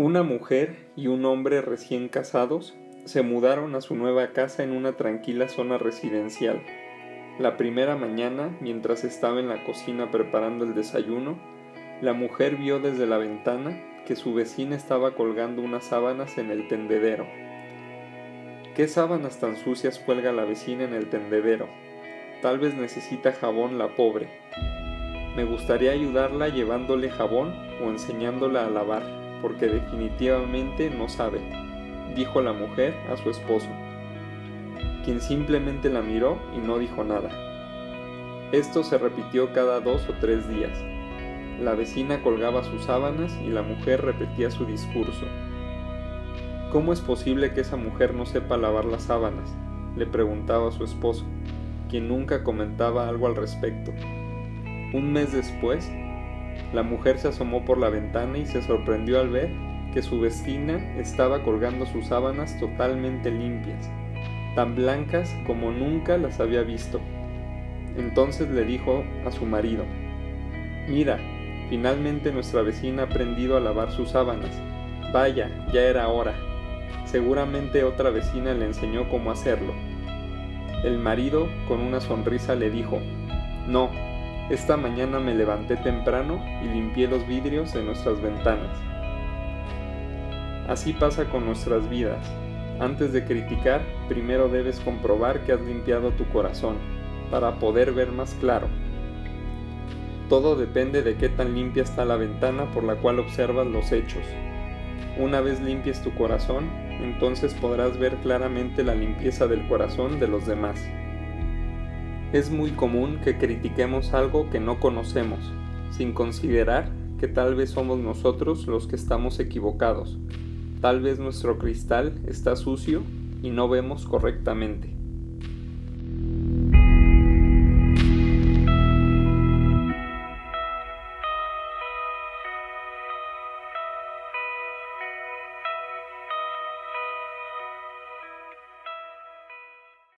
Una mujer y un hombre recién casados se mudaron a su nueva casa en una tranquila zona residencial. La primera mañana, mientras estaba en la cocina preparando el desayuno, la mujer vio desde la ventana que su vecina estaba colgando unas sábanas en el tendedero. ¿Qué sábanas tan sucias cuelga la vecina en el tendedero? Tal vez necesita jabón la pobre. Me gustaría ayudarla llevándole jabón o enseñándola a lavar porque definitivamente no sabe, dijo la mujer a su esposo, quien simplemente la miró y no dijo nada. Esto se repitió cada dos o tres días. La vecina colgaba sus sábanas y la mujer repetía su discurso. ¿Cómo es posible que esa mujer no sepa lavar las sábanas? le preguntaba a su esposo, quien nunca comentaba algo al respecto. Un mes después, la mujer se asomó por la ventana y se sorprendió al ver que su vecina estaba colgando sus sábanas totalmente limpias, tan blancas como nunca las había visto. Entonces le dijo a su marido, Mira, finalmente nuestra vecina ha aprendido a lavar sus sábanas. Vaya, ya era hora. Seguramente otra vecina le enseñó cómo hacerlo. El marido, con una sonrisa, le dijo, No, esta mañana me levanté temprano y limpié los vidrios de nuestras ventanas. Así pasa con nuestras vidas. Antes de criticar, primero debes comprobar que has limpiado tu corazón, para poder ver más claro. Todo depende de qué tan limpia está la ventana por la cual observas los hechos. Una vez limpies tu corazón, entonces podrás ver claramente la limpieza del corazón de los demás. Es muy común que critiquemos algo que no conocemos, sin considerar que tal vez somos nosotros los que estamos equivocados. Tal vez nuestro cristal está sucio y no vemos correctamente.